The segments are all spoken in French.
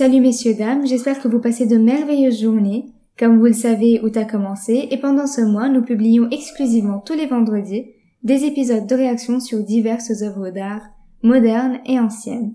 Salut messieurs, dames, j'espère que vous passez de merveilleuses journées. Comme vous le savez, août a commencé et pendant ce mois, nous publions exclusivement tous les vendredis des épisodes de réaction sur diverses œuvres d'art, modernes et anciennes.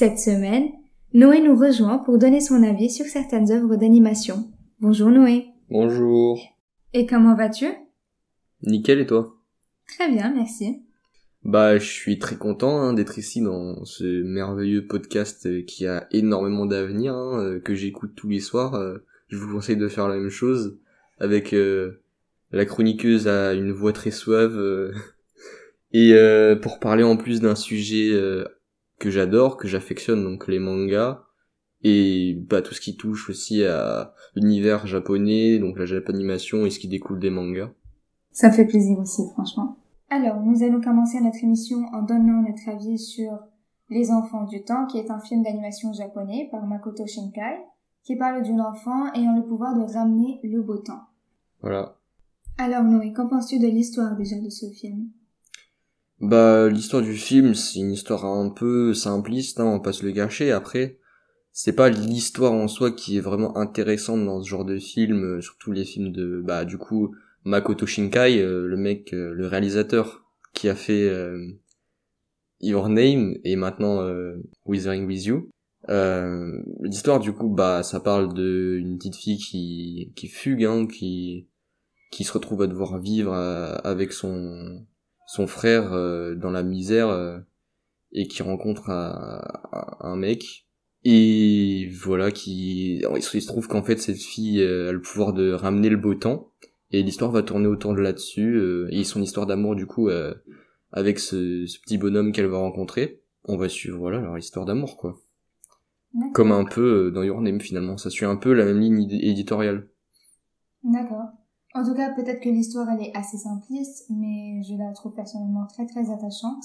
Cette semaine, Noé nous rejoint pour donner son avis sur certaines œuvres d'animation. Bonjour Noé. Bonjour. Et comment vas-tu? Nickel et toi? Très bien, merci. Bah, je suis très content hein, d'être ici dans ce merveilleux podcast euh, qui a énormément d'avenir, hein, euh, que j'écoute tous les soirs. Euh, je vous conseille de faire la même chose avec la chroniqueuse à une voix très suave. et pour parler en plus d'un sujet que j'adore, que j'affectionne, donc les mangas, et bah tout ce qui touche aussi à l'univers japonais, donc la japanimation et ce qui découle des mangas. Ça fait plaisir aussi, franchement. Alors, nous allons commencer notre émission en donnant notre avis sur Les Enfants du Temps, qui est un film d'animation japonais par Makoto Shinkai, qui parle d'une enfant ayant le pouvoir de ramener le beau temps. Voilà. Alors Noé, qu'en penses-tu de l'histoire déjà de ce film? Bah, l'histoire du film, c'est une histoire un peu simpliste, hein, on va pas se le gâcher. Après, c'est pas l'histoire en soi qui est vraiment intéressante dans ce genre de film, euh, surtout les films de, bah, du coup, Makoto Shinkai, euh, le mec, euh, le réalisateur qui a fait Your Name et maintenant Withering With You. l'histoire du coup, bah, ça parle de une petite fille qui qui fugue, hein, qui qui se retrouve à devoir vivre avec son son frère euh, dans la misère euh, et qui rencontre un, mec. Et voilà qui il se trouve qu'en fait cette fille euh, a le pouvoir de ramener le beau temps. Et l'histoire va tourner autour de là-dessus et son histoire d'amour du coup avec ce, petit bonhomme qu'elle va rencontrer on va suivre voilà leur histoire d'amour quoi. Comme un peu dans Your Name finalement. Ça suit un peu la même ligne éditoriale. D'accord en tout cas, peut-être que l'histoire, elle est assez simpliste, mais je la trouve personnellement très très attachante.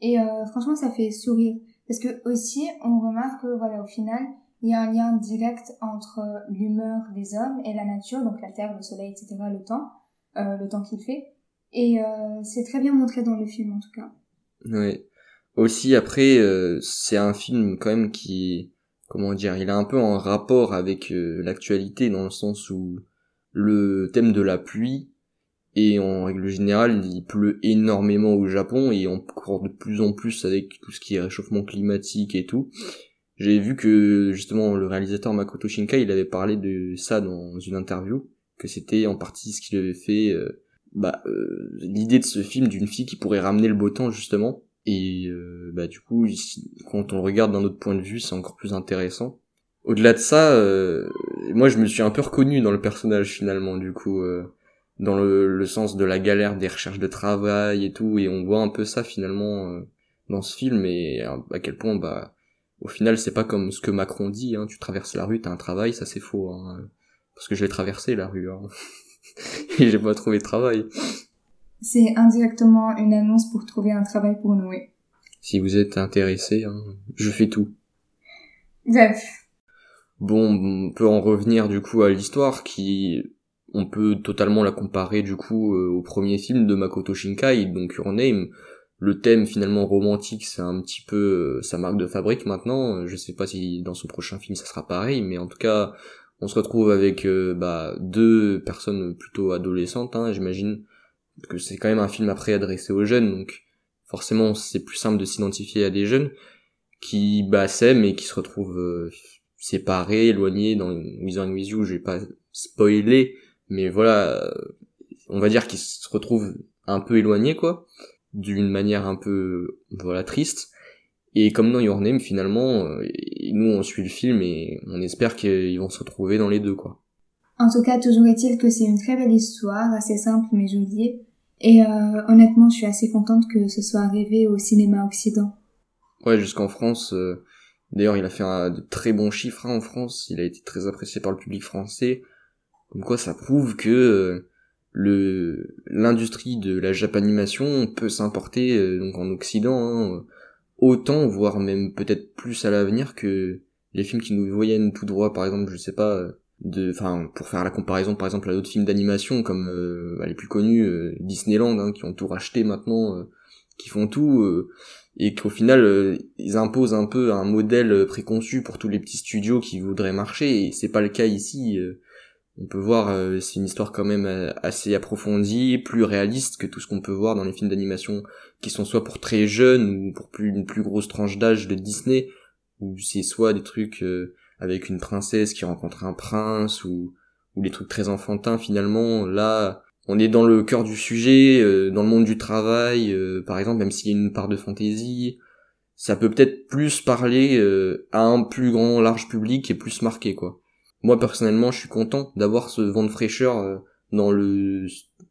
Et euh, franchement, ça fait sourire. Parce que aussi, on remarque que, voilà, au final, il y a un lien direct entre l'humeur des hommes et la nature, donc la terre, le soleil, etc., le temps, euh, le temps qu'il fait. Et euh, c'est très bien montré dans le film, en tout cas. Oui. Aussi, après, euh, c'est un film quand même qui, comment dire, il a un peu un rapport avec euh, l'actualité, dans le sens où le thème de la pluie et en règle générale il pleut énormément au Japon et encore de plus en plus avec tout ce qui est réchauffement climatique et tout. J'ai vu que justement le réalisateur Makoto Shinkai il avait parlé de ça dans une interview que c'était en partie ce qu'il avait fait euh, bah euh, l'idée de ce film d'une fille qui pourrait ramener le beau temps justement et euh, bah du coup quand on le regarde d'un autre point de vue c'est encore plus intéressant au-delà de ça, euh, moi je me suis un peu reconnu dans le personnage finalement du coup, euh, dans le, sens de la galère des recherches de travail et tout, et on voit un peu ça finalement euh, dans ce film et à quel point bah au final c'est pas comme ce que Macron dit, hein, tu traverses la rue, t'as un travail, ça c'est faux, hein, parce que je l'ai traversé la rue, hein, et j'ai pas trouvé de travail. C'est indirectement une annonce pour trouver un travail pour Noé. Si vous êtes intéressé, hein, je fais tout. Bref, Bon, on peut en revenir du coup à l'histoire qui on peut totalement la comparer du coup euh, au premier film de Makoto Shinkai, donc Your Name. Le thème finalement romantique, c'est un petit peu euh, sa marque de fabrique maintenant. Je sais pas si dans son prochain film ça sera pareil, mais en tout cas, on se retrouve avec euh, bah, deux personnes plutôt adolescentes, hein, j'imagine que c'est quand même un film après adressé aux jeunes, donc forcément c'est plus simple de s'identifier à des jeunes qui bah, s'aiment et qui se retrouvent séparés, éloignés dans Wizard With You, je vais pas spoiler, mais voilà, euh, on va dire qu'ils se retrouvent un peu éloignés, quoi, d'une manière un peu, voilà, triste. Et comme dans Your Name, finalement, euh, nous on suit le film et on espère qu'ils vont se retrouver dans les deux, quoi. En tout cas, toujours est-il que c'est une très belle histoire, assez simple mais jolie. Et euh, honnêtement, je suis assez contente que ce soit arrivé au cinéma occident. Ouais, jusqu'en France, D'ailleurs, il a fait un, de très bons chiffres hein, en France. Il a été très apprécié par le public français. Comme quoi, ça prouve que euh, le l'industrie de la japanimation peut s'importer euh, donc en Occident hein, autant voire même peut-être plus à l'avenir que les films qui nous voyennent tout droit par exemple je sais pas de enfin pour faire la comparaison par exemple à d'autres films d'animation comme euh, les plus connus euh, Disneyland hein, qui ont tout racheté maintenant euh, qui font tout euh, et qu'au final ils imposent un peu un modèle préconçu pour tous les petits studios qui voudraient marcher et c'est pas le cas ici on peut voir c'est une histoire quand même assez approfondie plus réaliste que tout ce qu'on peut voir dans les films d'animation qui sont soit pour très jeunes ou pour plus une plus grosse tranche d'âge de Disney ou c'est soit des trucs avec une princesse qui rencontre un prince ou ou les trucs très enfantins finalement là on est dans le cœur du sujet euh, dans le monde du travail euh, par exemple même s'il y a une part de fantaisie ça peut peut-être plus parler euh, à un plus grand large public et plus marqué quoi. Moi personnellement je suis content d'avoir ce vent de fraîcheur dans le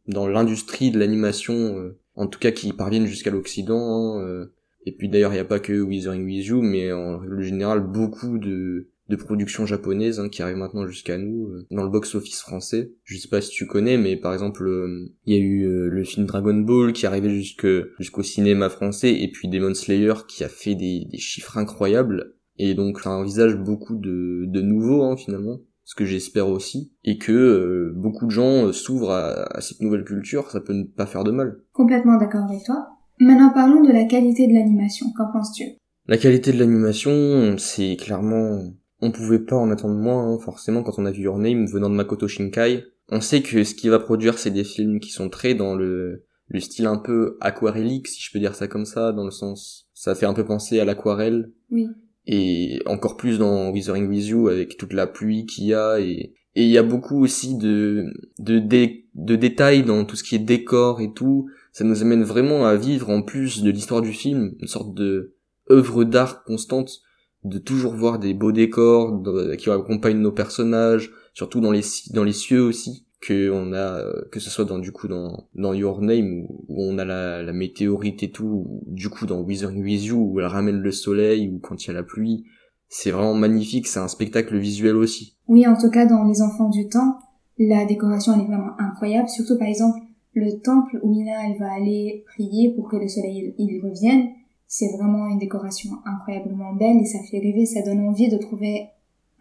dans l'industrie de l'animation en tout cas qui parviennent jusqu'à l'occident hein, et puis d'ailleurs il n'y a pas que Withering With You mais en règle générale beaucoup de de production japonaise hein, qui arrive maintenant jusqu'à nous euh, dans le box-office français. Je sais pas si tu connais, mais par exemple, euh, il y a eu euh, le film Dragon Ball qui est arrivé jusque jusqu'au cinéma français, et puis Demon Slayer qui a fait des, des chiffres incroyables. Et donc ça envisage beaucoup de, de nouveaux hein, finalement, ce que j'espère aussi, et que beaucoup de gens s'ouvrent à, à cette nouvelle culture, ça peut ne pas faire de mal. Complètement d'accord avec toi. Maintenant parlons de la qualité de l'animation, qu'en penses-tu? La qualité de l'animation, c'est clairement on pouvait pas en attendre moins, hein, forcément, quand on a vu Your Name venant de Makoto Shinkai. On sait que ce qu'il va produire, c'est des films qui sont très dans le, le style un peu aquarellique, si je peux dire ça comme ça, dans le sens, ça fait un peu penser à l'aquarelle. Oui. Et encore plus dans Withering With You, avec toute la pluie qu'il y a, et, et il y a beaucoup aussi de, de, de détails dans tout ce qui est décor et tout. Ça nous amène vraiment à vivre, en plus de l'histoire du film, une sorte de œuvre d'art constante de toujours voir des beaux décors qui accompagnent nos personnages, surtout dans les dans les cieux aussi que on a que ce soit dans du coup dans dans Your Name où, on a la, météorite et tout, ou, du coup dans Wizard With You où elle ramène le soleil ou quand il y a la pluie, c'est vraiment magnifique, c'est un spectacle visuel aussi. Oui, en tout cas dans Les Enfants du Temps, la décoration elle est vraiment incroyable, surtout par exemple le temple où Ina elle va aller prier pour que le soleil il revienne c'est vraiment une décoration incroyablement belle et ça fait rêver, ça donne envie de trouver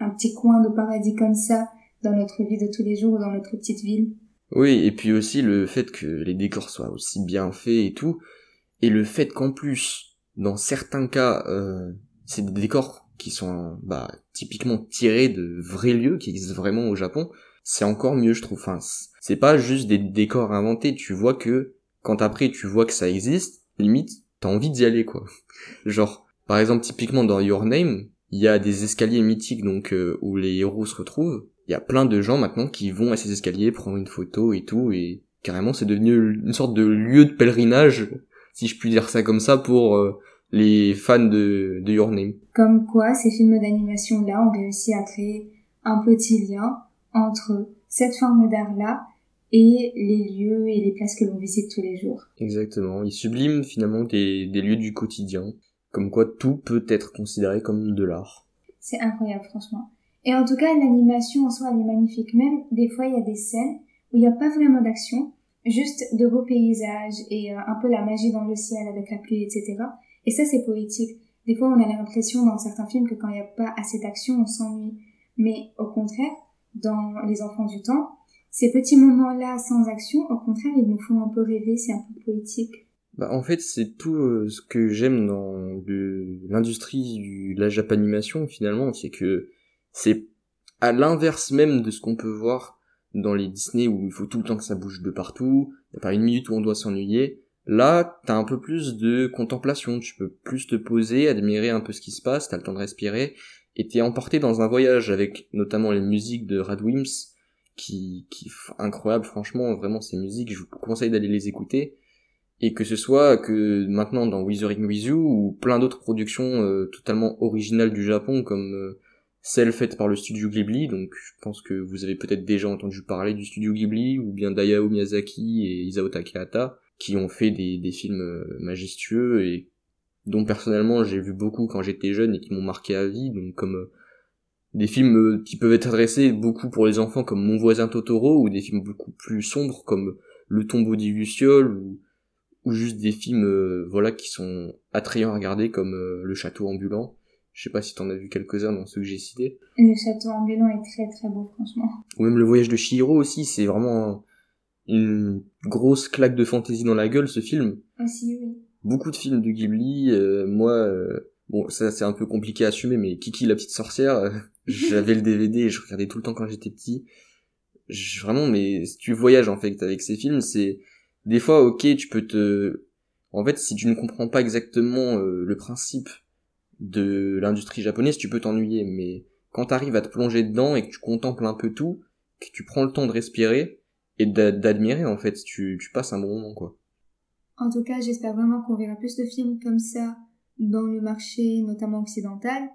un petit coin de paradis comme ça dans notre vie de tous les jours, dans notre petite ville. Oui, et puis aussi le fait que les décors soient aussi bien faits et tout, et le fait qu'en plus, dans certains cas, euh, c'est des décors qui sont bah, typiquement tirés de vrais lieux qui existent vraiment au Japon, c'est encore mieux je trouve. Enfin, c'est pas juste des décors inventés, tu vois que quand après tu vois que ça existe, limite t'as envie d'y aller quoi. Genre, par exemple, typiquement dans Your Name, il y a des escaliers mythiques donc euh, où les héros se retrouvent. Il y a plein de gens maintenant qui vont à ces escaliers prendre une photo et tout et carrément c'est devenu une sorte de lieu de pèlerinage, si je puis dire ça comme ça, pour euh, les fans de, de Your Name. Comme quoi, ces films d'animation là ont réussi à créer un petit lien entre cette forme d'art là et les lieux et les places que l'on visite tous les jours. Exactement, il sublime finalement des, des lieux du quotidien, comme quoi tout peut être considéré comme de l'art. C'est incroyable franchement. Et en tout cas, l'animation en soi, elle est magnifique. Même des fois, il y a des scènes où il n'y a pas vraiment d'action, juste de beaux paysages et euh, un peu la magie dans le ciel avec la pluie, etc. Et ça, c'est poétique. Des fois, on a l'impression dans certains films que quand il n'y a pas assez d'action, on s'ennuie. Mais au contraire, dans Les Enfants du Temps, ces petits moments-là sans action, au contraire, ils nous font un peu rêver, c'est un peu poétique. Bah, en fait, c'est tout euh, ce que j'aime dans l'industrie de la japanimation, finalement, c'est que c'est à l'inverse même de ce qu'on peut voir dans les Disney où il faut tout le temps que ça bouge de partout, il a pas une minute où on doit s'ennuyer. Là, t'as un peu plus de contemplation, tu peux plus te poser, admirer un peu ce qui se passe, t'as le temps de respirer, et t'es emporté dans un voyage avec notamment les musiques de Radwimps, qui, qui incroyable franchement vraiment ces musiques je vous conseille d'aller les écouter. Et que ce soit que maintenant dans Withering With ou plein d'autres productions euh, totalement originales du Japon comme euh, celle faite par le studio Ghibli donc je pense que vous avez peut-être déjà entendu parler du studio Ghibli ou bien d'Ayao Miyazaki et Isao Takahata qui ont fait des, des films euh, majestueux et dont personnellement j'ai vu beaucoup quand j'étais jeune et qui m'ont marqué à vie donc comme des films euh, qui peuvent être adressés beaucoup pour les enfants comme Mon voisin Totoro ou des films beaucoup plus sombres comme Le tombeau d'Illusiol ou, ou juste des films euh, voilà qui sont attrayants à regarder comme euh, Le château ambulant. Je sais pas si t'en as vu quelques-uns dans ceux que j'ai cités. Le château ambulant est très très beau franchement. Ou même Le voyage de Chihiro aussi, c'est vraiment une grosse claque de fantaisie dans la gueule ce film. Aussi oui. Beaucoup de films de Ghibli, moi bon ça c'est un peu compliqué à assumer mais Kiki la petite sorcière j'avais le DVD et je regardais tout le temps quand j'étais petit. vraiment, mais si tu voyages en fait avec ces films, c'est des fois ok, tu peux te, en fait, si tu ne comprends pas exactement euh, le principe de l'industrie japonaise, tu peux t'ennuyer. Mais quand t'arrives à te plonger dedans et que tu contemples un peu tout, que tu prends le temps de respirer et d'admirer, en fait, tu, tu passes un bon moment, quoi. En tout cas, j'espère vraiment qu'on verra plus de films comme ça dans le marché, notamment occidental,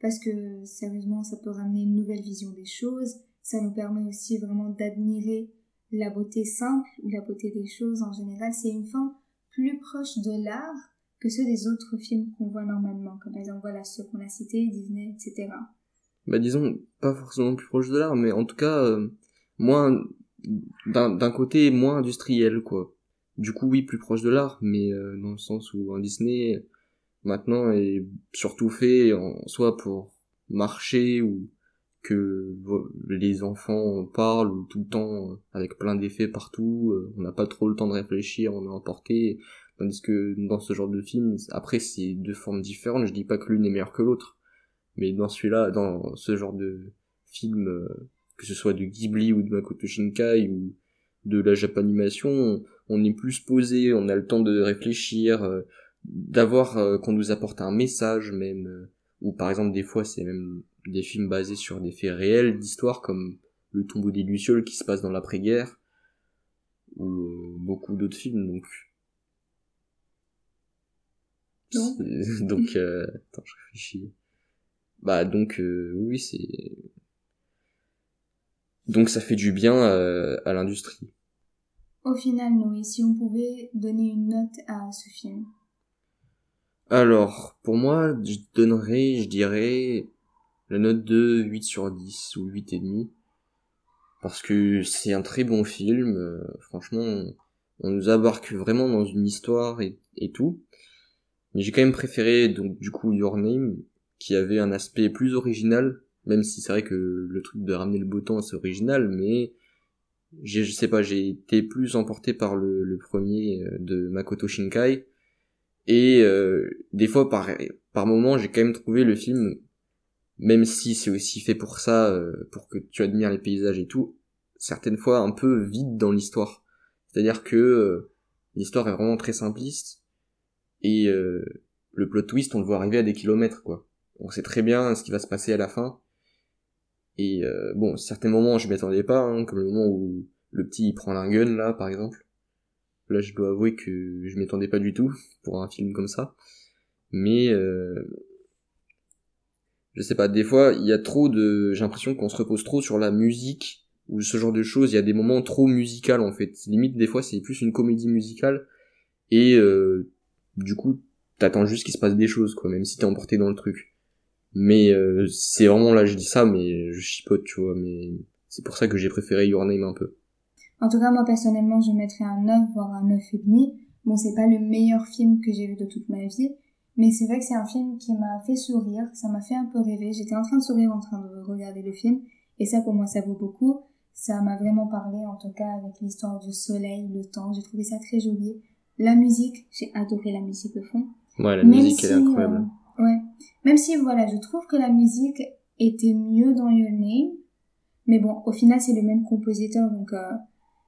parce que sérieusement, ça peut ramener une nouvelle vision des choses. Ça nous permet aussi vraiment d'admirer la beauté simple ou la beauté des choses en général. C'est une forme plus proche de l'art que ceux des autres films qu'on voit normalement, comme par exemple voilà ceux qu'on a cités, Disney, etc. Bah disons pas forcément plus proche de l'art, mais en tout cas euh, moins d'un côté moins industriel quoi. Du coup oui plus proche de l'art, mais euh, dans le sens où un Disney maintenant est surtout fait en, soit pour marcher ou que les enfants parlent ou tout le temps euh, avec plein d'effets partout, euh, on n'a pas trop le temps de réfléchir, on est emporté, tandis que dans ce genre de film, après c'est deux formes différentes, je dis pas que l'une est meilleure que l'autre, mais dans celui-là, dans ce genre de film, euh, que ce soit de Ghibli ou de Makoto Shinkai ou de la Japanimation, on est plus posé, on a le temps de réfléchir, d'avoir euh, qu'on nous apporte un message même euh, ou par exemple des fois c'est même des films basés sur des faits réels d'histoire comme le tombeau des lucioles qui se passe dans l'après-guerre ou euh, beaucoup d'autres films donc donc attends je réfléchis. Bah donc oui c'est donc ça fait du bien à l'industrie. Au final Noé si on pouvait donner une note à ce film alors, pour moi, je donnerais, je dirais, la note de 8 sur 10 ou 8 et demi. Parce que c'est un très bon film, euh, franchement, on nous embarque vraiment dans une histoire et, tout. Mais j'ai quand même préféré, donc, du coup, Your Name, qui avait un aspect plus original, même si c'est vrai que le truc de ramener le beau temps, c'est original, mais je sais pas, j'ai été plus emporté par le, le premier euh, de Makoto Shinkai, et euh, des fois, par, par moment, j'ai quand même trouvé le film, même si c'est aussi fait pour ça, euh, pour que tu admires les paysages et tout, certaines fois un peu vide dans l'histoire. C'est-à-dire que euh, l'histoire est vraiment très simpliste, et le plot twist, on le voit arriver à des kilomètres, quoi. On sait très bien ce qui va se passer à la fin. Et bon, certains moments, je m'y attendais pas, hein, comme le moment où le petit prend un gun, là, par exemple. Là, je dois avouer que je m'attendais pas du tout pour un film comme ça. Mais euh, je sais pas, des fois, il y a trop de j'ai l'impression qu'on se repose trop sur la musique ou ce genre de choses, il y a des moments trop musicaux en fait. Limite des fois, c'est plus une comédie musicale et euh, du coup, t'attends juste qu'il se passe des choses quoi, même si t'es emporté dans le truc. Mais euh, c'est vraiment là, je dis ça, mais je chipote, tu vois. Mais c'est pour ça que j'ai préféré Your Name un peu. En tout cas, moi personnellement, je mettrais un 9, voire un 9,5. Bon, c'est pas le meilleur film que j'ai vu de toute ma vie, mais c'est vrai que c'est un film qui m'a fait sourire, ça m'a fait un peu rêver. J'étais en train de sourire en train de regarder le film, et ça pour moi ça vaut beaucoup. Ça m'a vraiment parlé, en tout cas avec l'histoire du soleil, le temps, j'ai trouvé ça très joli. La musique, j'ai adoré la musique de fond. Ouais, la musique elle est incroyable. Euh, ouais. Même si voilà, je trouve que la musique était mieux dans Your Name, mais bon, au final c'est le même compositeur, donc euh,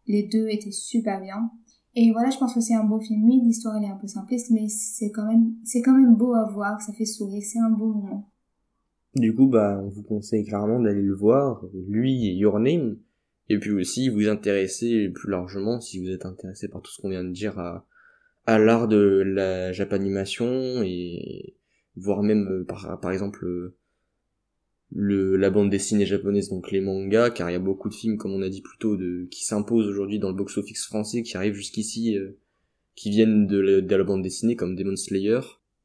les deux étaient super bien. Et voilà, je pense que c'est un beau film. L'histoire elle est un peu simpliste, mais c'est quand même, c'est quand même beau à voir, ça fait sourire, c'est un beau moment. Du coup, bah, on vous conseille clairement d'aller le voir, lui et Your Name. Et puis aussi, vous intéresser plus largement, si vous êtes intéressé par tout ce qu'on vient de dire à, à l'art de la japanimation et voir même, par, par exemple, euh, le, la bande dessinée japonaise, donc les mangas, car il y a beaucoup de films, comme on a dit plus tôt, de, qui s'imposent aujourd'hui dans le box-office français, qui arrivent jusqu'ici, euh, qui viennent de la, de la, bande dessinée, comme Demon Slayer.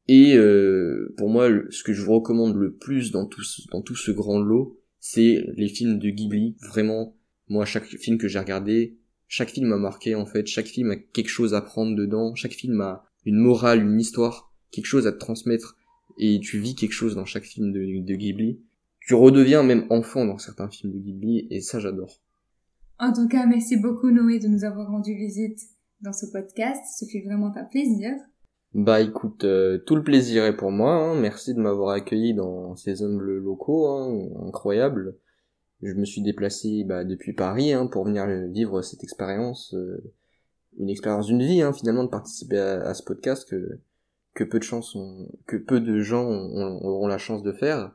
Et euh, pour moi, ce que je vous recommande le plus dans tout, dans tout ce grand lot, c'est les films de Ghibli. Vraiment, moi, chaque film que j'ai regardé, chaque film m'a marqué en fait. Chaque film a quelque chose à prendre dedans. Chaque film a une morale, une histoire, quelque chose à transmettre. Et tu vis quelque chose dans chaque film de, de Ghibli. Tu redeviens même enfant dans certains films de Ghibli, et ça j'adore. En tout cas, merci beaucoup Noé de nous avoir rendu visite dans ce podcast. Ce fut vraiment un plaisir. Bah écoute, euh, tout le plaisir est pour moi. Hein. Merci de m'avoir accueilli dans ces humbles locaux, hein. incroyable. Je me suis déplacé bah, depuis Paris hein, pour venir vivre cette expérience, euh, une expérience d'une vie hein, finalement de participer à, ce podcast que que peu de chance que peu de gens auront la chance de faire.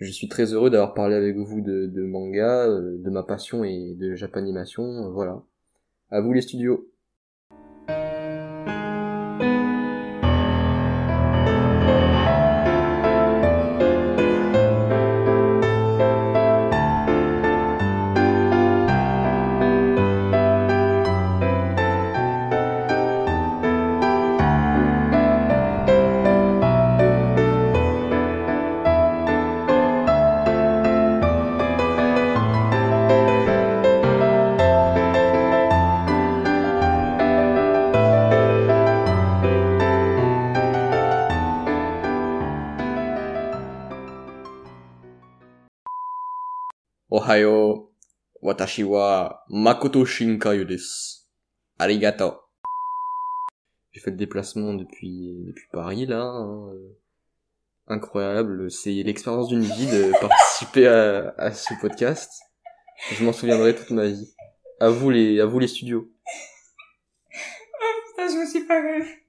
Je suis très heureux d'avoir parlé avec vous de, manga, euh, de ma passion et de japanimation. Voilà. À vous les studios. Ohio, watashi wa Makoto Shinkai. Arigato. J'ai fait le déplacement depuis, depuis Paris, là. Hein. Incroyable. C'est l'expérience d'une vie de participer à, à ce podcast. Je m'en souviendrai toute ma vie. À vous les, à vous les studios. oh putain, je me suis pas